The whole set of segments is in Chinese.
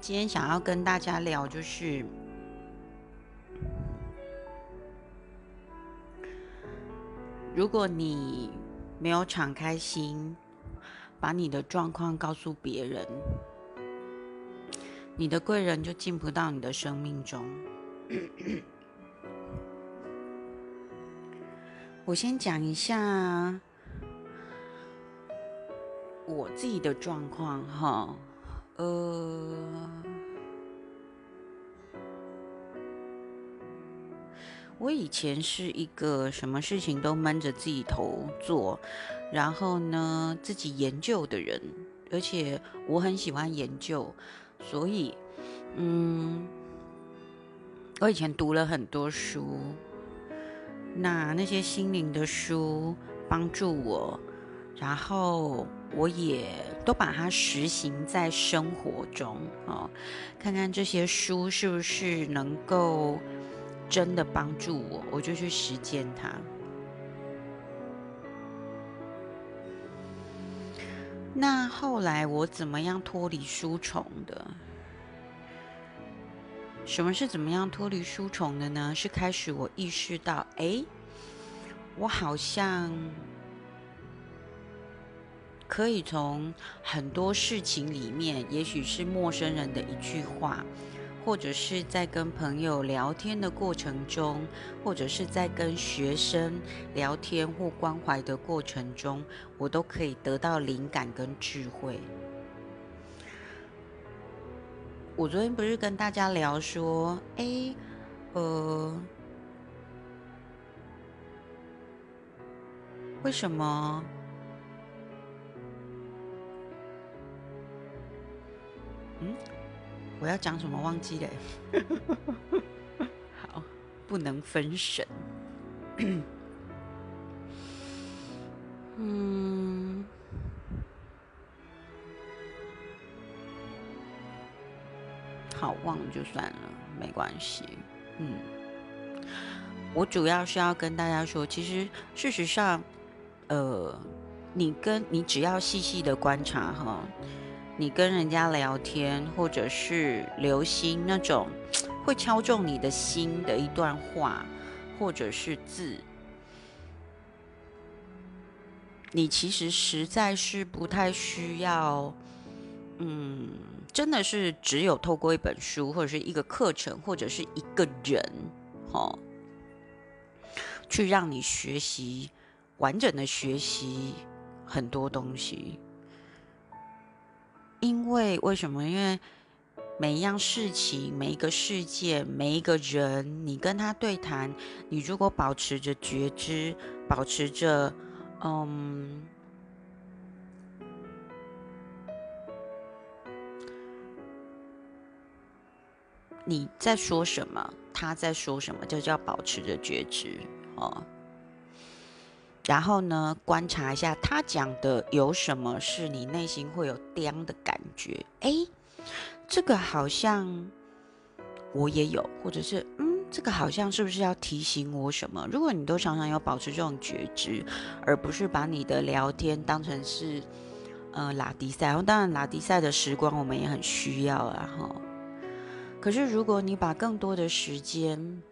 今天想要跟大家聊，就是如果你没有敞开心，把你的状况告诉别人，你的贵人就进不到你的生命中。我先讲一下我自己的状况哈。呃，我以前是一个什么事情都闷着自己头做，然后呢自己研究的人，而且我很喜欢研究，所以，嗯，我以前读了很多书，那那些心灵的书帮助我，然后。我也都把它实行在生活中啊，看看这些书是不是能够真的帮助我，我就去实践它。那后来我怎么样脱离书虫的？什么是怎么样脱离书虫的呢？是开始我意识到，哎，我好像。可以从很多事情里面，也许是陌生人的一句话，或者是在跟朋友聊天的过程中，或者是在跟学生聊天或关怀的过程中，我都可以得到灵感跟智慧。我昨天不是跟大家聊说，哎，呃，为什么？我要讲什么忘记了？好，不能分神。嗯，好，忘了就算了，没关系。嗯，我主要是要跟大家说，其实事实上，呃，你跟你只要细细的观察哈。你跟人家聊天，或者是留心那种会敲中你的心的一段话，或者是字，你其实实在是不太需要，嗯，真的是只有透过一本书，或者是一个课程，或者是一个人，哦，去让你学习完整的学习很多东西。因为为什么？因为每一样事情、每一个世界、每一个人，你跟他对谈，你如果保持着觉知，保持着嗯，你在说什么，他在说什么，就叫保持着觉知哦。然后呢，观察一下他讲的有什么是你内心会有颠的感觉？哎，这个好像我也有，或者是嗯，这个好像是不是要提醒我什么？如果你都常常有保持这种觉知，而不是把你的聊天当成是呃拉迪赛，然后当然拉迪赛的时光我们也很需要啊哈。可是如果你把更多的时间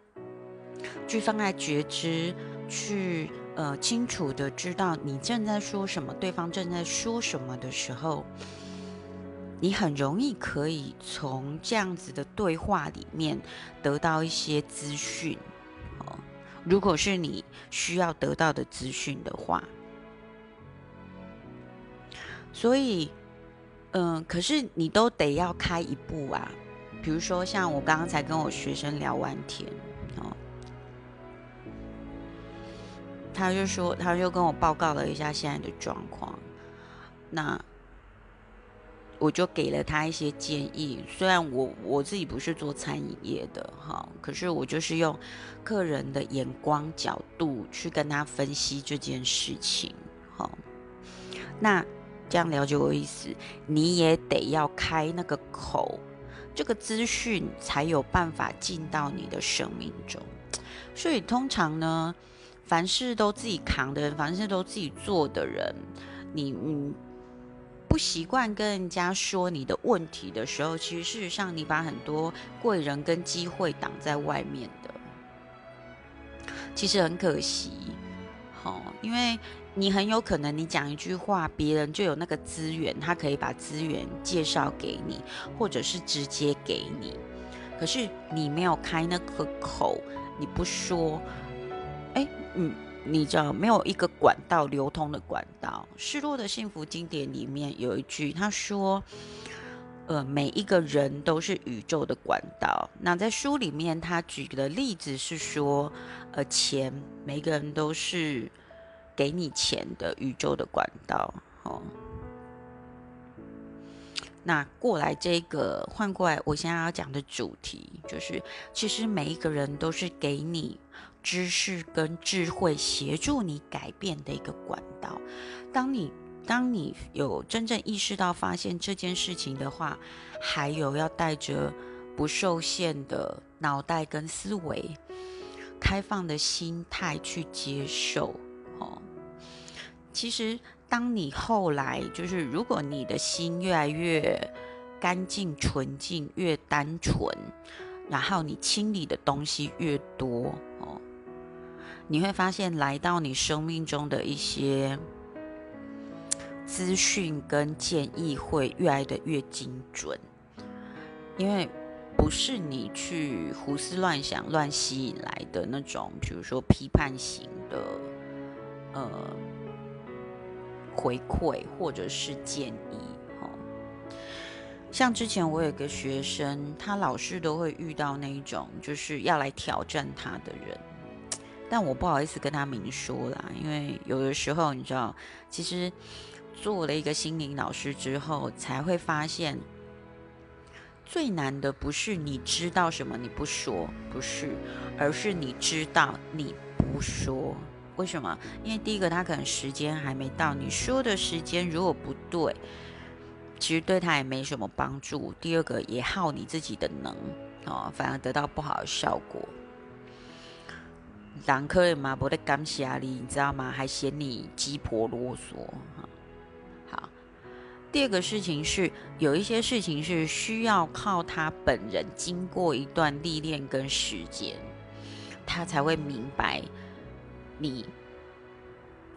去放在觉知，去呃，清楚的知道你正在说什么，对方正在说什么的时候，你很容易可以从这样子的对话里面得到一些资讯。哦，如果是你需要得到的资讯的话，所以，嗯，可是你都得要开一步啊。比如说，像我刚刚才跟我学生聊完天。他就说，他就跟我报告了一下现在的状况，那我就给了他一些建议。虽然我我自己不是做餐饮业的哈，可是我就是用客人的眼光角度去跟他分析这件事情。好，那这样了解我意思，你也得要开那个口，这个资讯才有办法进到你的生命中。所以通常呢。凡事都自己扛的人，凡事都自己做的人，你你不习惯跟人家说你的问题的时候，其实事实上你把很多贵人跟机会挡在外面的，其实很可惜。好，因为你很有可能你讲一句话，别人就有那个资源，他可以把资源介绍给你，或者是直接给你。可是你没有开那个口，你不说，哎，嗯。你知道没有一个管道流通的管道？失落的幸福经典里面有一句，他说：“呃，每一个人都是宇宙的管道。”那在书里面，他举的例子是说：“呃，钱，每个人都是给你钱的宇宙的管道。”哦，那过来这个换过来，我现在要讲的主题就是，其实每一个人都是给你。知识跟智慧协助你改变的一个管道。当你当你有真正意识到发现这件事情的话，还有要带着不受限的脑袋跟思维，开放的心态去接受。哦，其实当你后来就是，如果你的心越来越干净纯净，越单纯，然后你清理的东西越多，哦。你会发现，来到你生命中的一些资讯跟建议会越来的越精准，因为不是你去胡思乱想、乱吸引来的那种，比如说批判型的呃回馈或者是建议。哦，像之前我有个学生，他老是都会遇到那一种，就是要来挑战他的人。但我不好意思跟他明说啦，因为有的时候你知道，其实做了一个心灵老师之后，才会发现最难的不是你知道什么你不说，不是，而是你知道你不说。为什么？因为第一个他可能时间还没到，你说的时间如果不对，其实对他也没什么帮助。第二个也耗你自己的能，哦，反而得到不好的效果。党可以嘛？不得感谢你，你知道吗？还嫌你鸡婆啰嗦。好，第二个事情是，有一些事情是需要靠他本人经过一段历练跟时间，他才会明白你，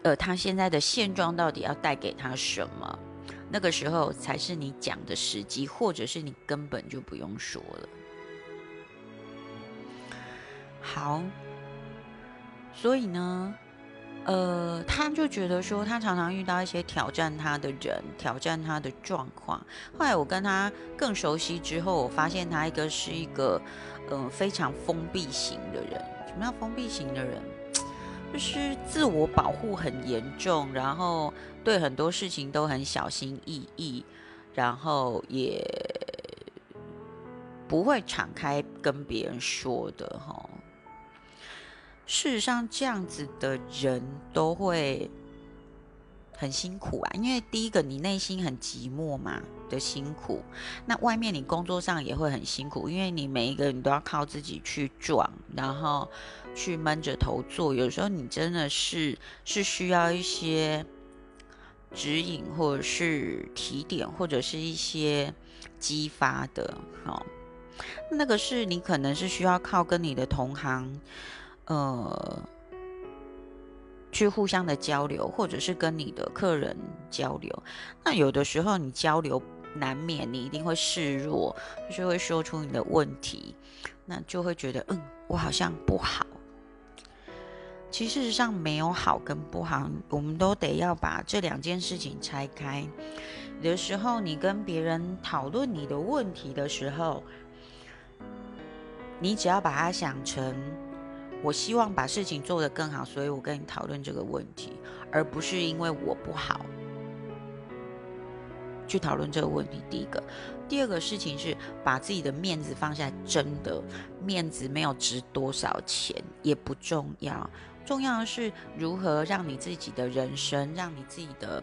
呃，他现在的现状到底要带给他什么。那个时候才是你讲的时机，或者是你根本就不用说了。好。所以呢，呃，他就觉得说，他常常遇到一些挑战他的人，挑战他的状况。后来我跟他更熟悉之后，我发现他一个是一个，嗯，非常封闭型的人。什么叫封闭型的人？就是自我保护很严重，然后对很多事情都很小心翼翼，然后也不会敞开跟别人说的，哈。事实上，这样子的人都会很辛苦啊，因为第一个你内心很寂寞嘛的辛苦，那外面你工作上也会很辛苦，因为你每一个人都要靠自己去撞，然后去闷着头做，有时候你真的是是需要一些指引，或者是提点，或者是一些激发的，哦，那个是你可能是需要靠跟你的同行。呃，去互相的交流，或者是跟你的客人交流。那有的时候你交流难免，你一定会示弱，就是会说出你的问题，那就会觉得，嗯，我好像不好。其实事实上没有好跟不好，我们都得要把这两件事情拆开。有的时候你跟别人讨论你的问题的时候，你只要把它想成。我希望把事情做得更好，所以我跟你讨论这个问题，而不是因为我不好去讨论这个问题。第一个，第二个事情是把自己的面子放下，真的面子没有值多少钱，也不重要，重要的是如何让你自己的人生，让你自己的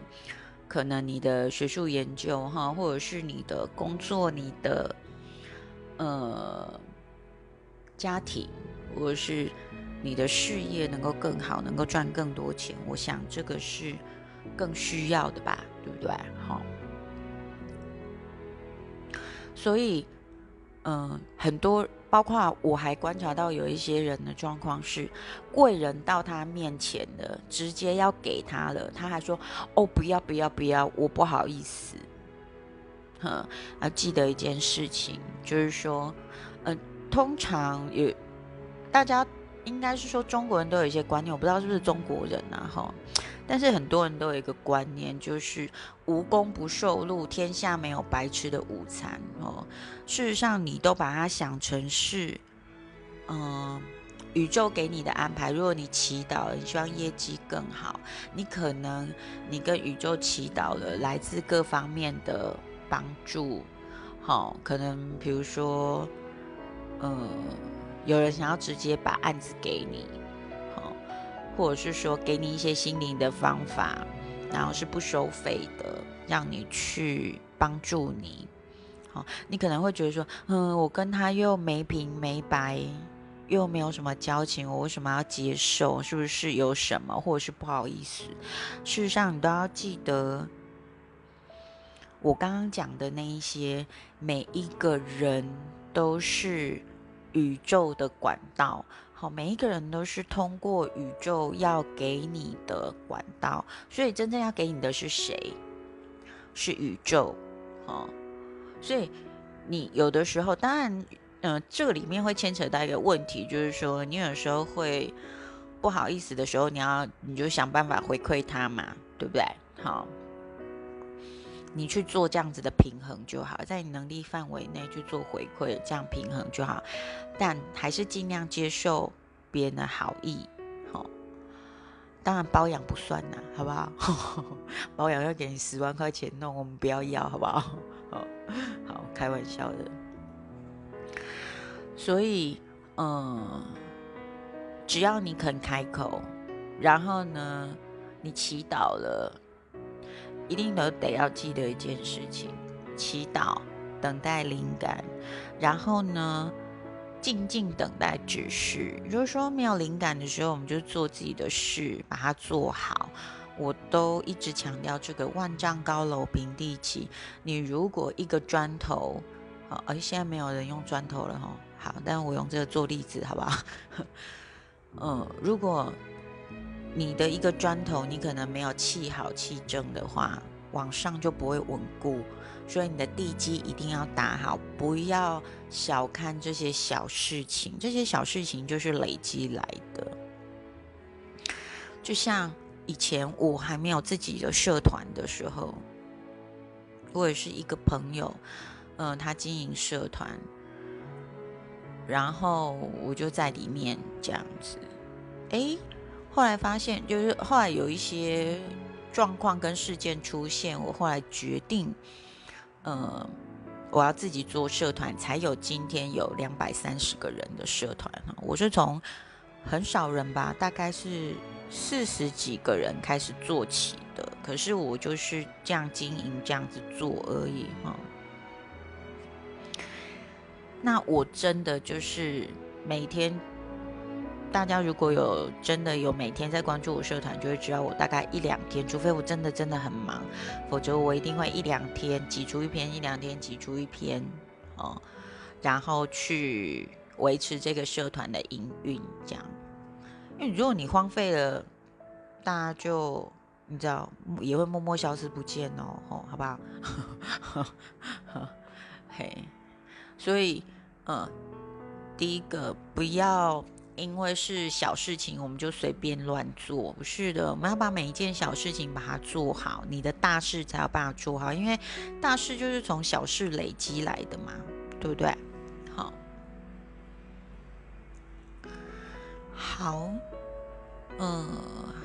可能你的学术研究哈，或者是你的工作，你的呃家庭，或者是。你的事业能够更好，能够赚更多钱，我想这个是更需要的吧，对不对？好，所以，嗯，很多包括我还观察到有一些人的状况是，贵人到他面前的，直接要给他了，他还说：“哦，不要不要不要，我不好意思。”哼，要记得一件事情，就是说，嗯，通常有大家应该是说中国人都有一些观念，我不知道是不是中国人啊，哈。但是很多人都有一个观念，就是无功不受禄，天下没有白吃的午餐哦。事实上，你都把它想成是，嗯，宇宙给你的安排。如果你祈祷，你希望业绩更好，你可能你跟宇宙祈祷了来自各方面的帮助，好，可能比如说，嗯，有人想要直接把案子给你。或者是说给你一些心灵的方法，然后是不收费的，让你去帮助你。好，你可能会觉得说，嗯，我跟他又没平没白，又没有什么交情，我为什么要接受？是不是有什么，或者是不好意思？事实上，你都要记得，我刚刚讲的那一些，每一个人都是宇宙的管道。好，每一个人都是通过宇宙要给你的管道，所以真正要给你的是谁？是宇宙。好，所以你有的时候，当然，嗯，这个里面会牵扯到一个问题，就是说，你有时候会不好意思的时候，你要你就想办法回馈他嘛，对不对？好。你去做这样子的平衡就好，在你能力范围内去做回馈，这样平衡就好。但还是尽量接受别人的好意，好。当然包养不算呐，好不好？包养要给你十万块钱弄，我们不要要，好不好？好，好，开玩笑的。所以，嗯，只要你肯开口，然后呢，你祈祷了。一定都得要记得一件事情：祈祷，等待灵感，然后呢，静静等待指示。如果说没有灵感的时候，我们就做自己的事，把它做好。我都一直强调这个“万丈高楼平地起”。你如果一个砖头，好，而现在没有人用砖头了哈。好，但我用这个做例子，好不好？嗯，如果。你的一个砖头，你可能没有砌好砌正的话，往上就不会稳固。所以你的地基一定要打好，不要小看这些小事情。这些小事情就是累积来的。就像以前我还没有自己的社团的时候，我也是一个朋友，嗯，他经营社团，然后我就在里面这样子，哎。后来发现，就是后来有一些状况跟事件出现，我后来决定，呃，我要自己做社团，才有今天有两百三十个人的社团我是从很少人吧，大概是四十几个人开始做起的，可是我就是这样经营，这样子做而已哈。那我真的就是每天。大家如果有真的有每天在关注我社团，就会知道我大概一两天，除非我真的真的很忙，否则我一定会一两天挤出一篇，一两天挤出一篇，哦，然后去维持这个社团的营运，这样。因为如果你荒废了，大家就你知道也会默默消失不见哦，吼，好不好？嘿，所以，嗯，第一个不要。因为是小事情，我们就随便乱做，不是的。我们要把每一件小事情把它做好，你的大事才有办法做好。因为大事就是从小事累积来的嘛，对不对？好，好，嗯，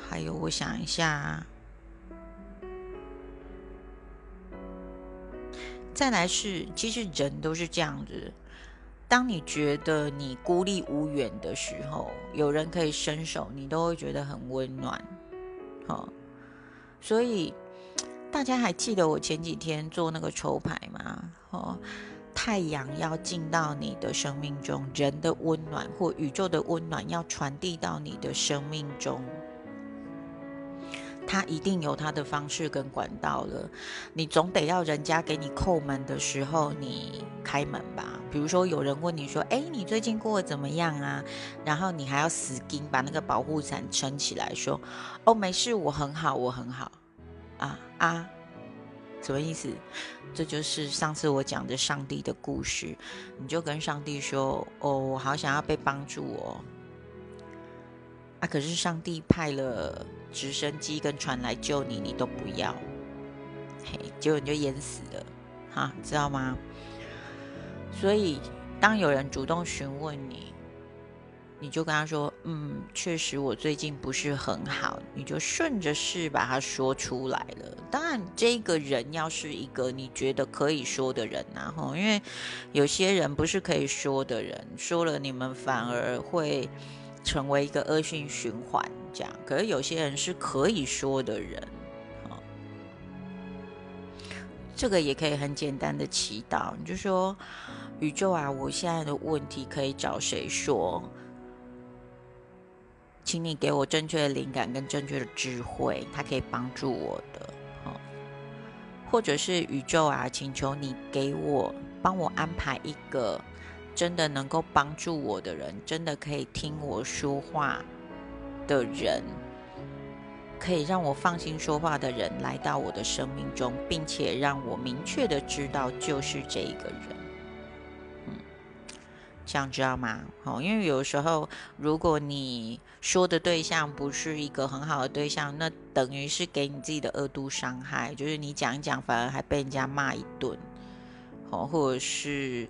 还有我想一下，再来是，其实人都是这样子。当你觉得你孤立无援的时候，有人可以伸手，你都会觉得很温暖。好，所以大家还记得我前几天做那个抽牌吗？哦，太阳要进到你的生命中，人的温暖或宇宙的温暖要传递到你的生命中。他一定有他的方式跟管道了。你总得要人家给你叩门的时候，你开门吧。比如说有人问你说：“哎，你最近过得怎么样啊？”然后你还要死盯把那个保护伞撑起来，说：“哦，没事，我很好，我很好。”啊啊，什么意思？这就是上次我讲的上帝的故事。你就跟上帝说：“哦，我好想要被帮助哦。”啊，可是上帝派了。直升机跟船来救你，你都不要，嘿，结果你就淹死了，哈，知道吗？所以，当有人主动询问你，你就跟他说：“嗯，确实我最近不是很好。”你就顺着事把它说出来了。当然，这个人要是一个你觉得可以说的人啊，哈，因为有些人不是可以说的人，说了你们反而会成为一个恶性循环。这样，可是有些人是可以说的人，这个也可以很简单的祈祷，你就说宇宙啊，我现在的问题可以找谁说？请你给我正确的灵感跟正确的智慧，它可以帮助我的，哦，或者是宇宙啊，请求你给我帮我安排一个真的能够帮助我的人，真的可以听我说话。的人可以让我放心说话的人来到我的生命中，并且让我明确的知道就是这一个人。嗯，这样知道吗？哦，因为有时候如果你说的对象不是一个很好的对象，那等于是给你自己的恶度伤害，就是你讲一讲，反而还被人家骂一顿，哦，或者是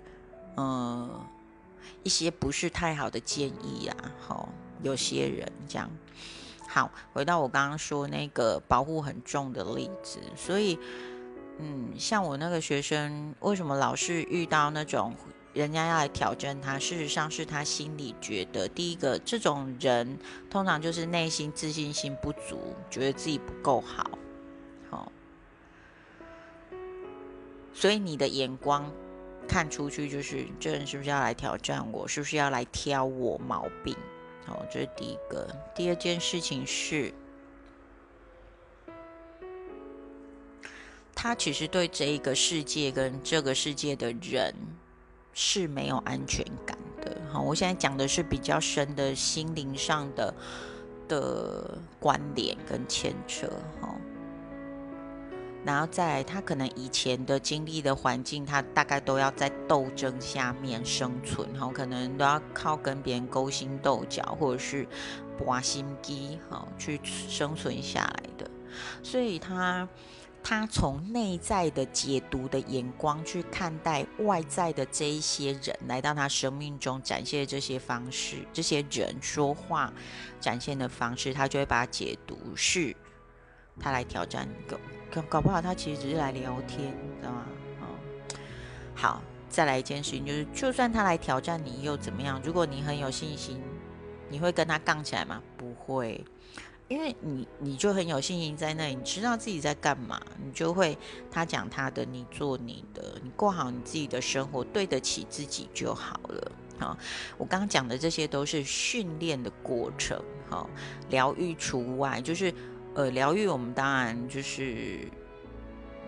嗯一些不是太好的建议啊，好。有些人这样，好，回到我刚刚说那个保护很重的例子，所以，嗯，像我那个学生，为什么老是遇到那种人家要来挑战他？事实上是他心里觉得，第一个，这种人通常就是内心自信心不足，觉得自己不够好，好，所以你的眼光看出去就是，这人是不是要来挑战我？是不是要来挑我毛病？好，这是第一个。第二件事情是，他其实对这一个世界跟这个世界的人是没有安全感的。好，我现在讲的是比较深的心灵上的的关联跟牵扯。哈。然后再来，他可能以前的经历的环境，他大概都要在斗争下面生存，哈，可能都要靠跟别人勾心斗角，或者是挖心机，哈，去生存下来的。所以他他从内在的解读的眼光去看待外在的这一些人来到他生命中展现这些方式，这些人说话展现的方式，他就会把它解读是。他来挑战，搞搞搞不好他其实只是来聊天，知道吗？哦，好，再来一件事情，就是就算他来挑战你又怎么样？如果你很有信心，你会跟他杠起来吗？不会，因为你你就很有信心在那里，你知道自己在干嘛，你就会他讲他的，你做你的，你过好你自己的生活，对得起自己就好了。好，我刚刚讲的这些都是训练的过程，好，疗愈除外，就是。呃，疗愈我们当然就是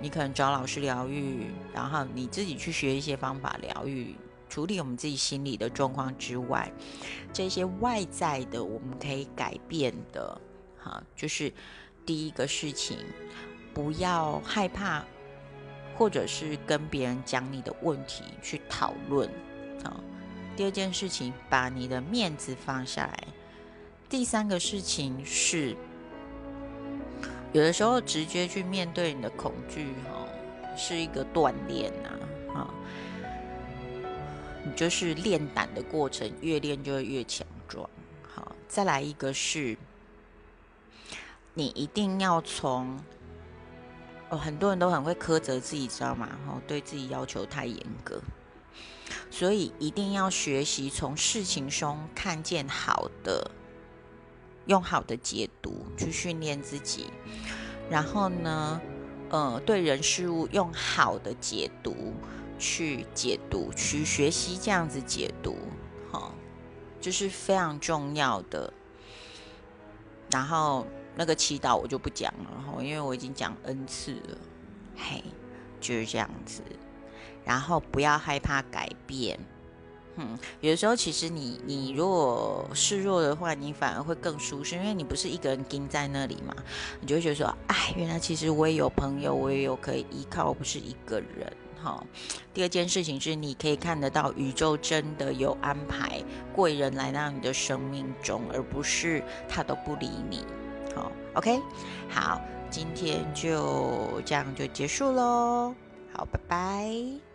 你可能找老师疗愈，然后你自己去学一些方法疗愈，处理我们自己心理的状况之外，这些外在的我们可以改变的，哈，就是第一个事情，不要害怕，或者是跟别人讲你的问题去讨论，啊，第二件事情，把你的面子放下来，第三个事情是。有的时候，直接去面对你的恐惧，哈，是一个锻炼呐，哈，你就是练胆的过程，越练就会越强壮。好，再来一个是，你一定要从，哦，很多人都很会苛责自己，知道吗？哈，对自己要求太严格，所以一定要学习从事情中看见好的。用好的解读去训练自己，然后呢，呃，对人事物用好的解读去解读，去学习这样子解读，哈，这是非常重要的。然后那个祈祷我就不讲了哈，因为我已经讲 n 次了，嘿，就是这样子。然后不要害怕改变，嗯，有的时候其实你你如果示弱的话，你反而会更舒适，因为你不是一个人盯在那里嘛，你就会觉得说，哎，原来其实我也有朋友，我也有可以依靠，我不是一个人哈。第二件事情是，你可以看得到宇宙真的有安排贵人来到你的生命中，而不是他都不理你。好，OK，好，今天就这样就结束喽。好，拜拜。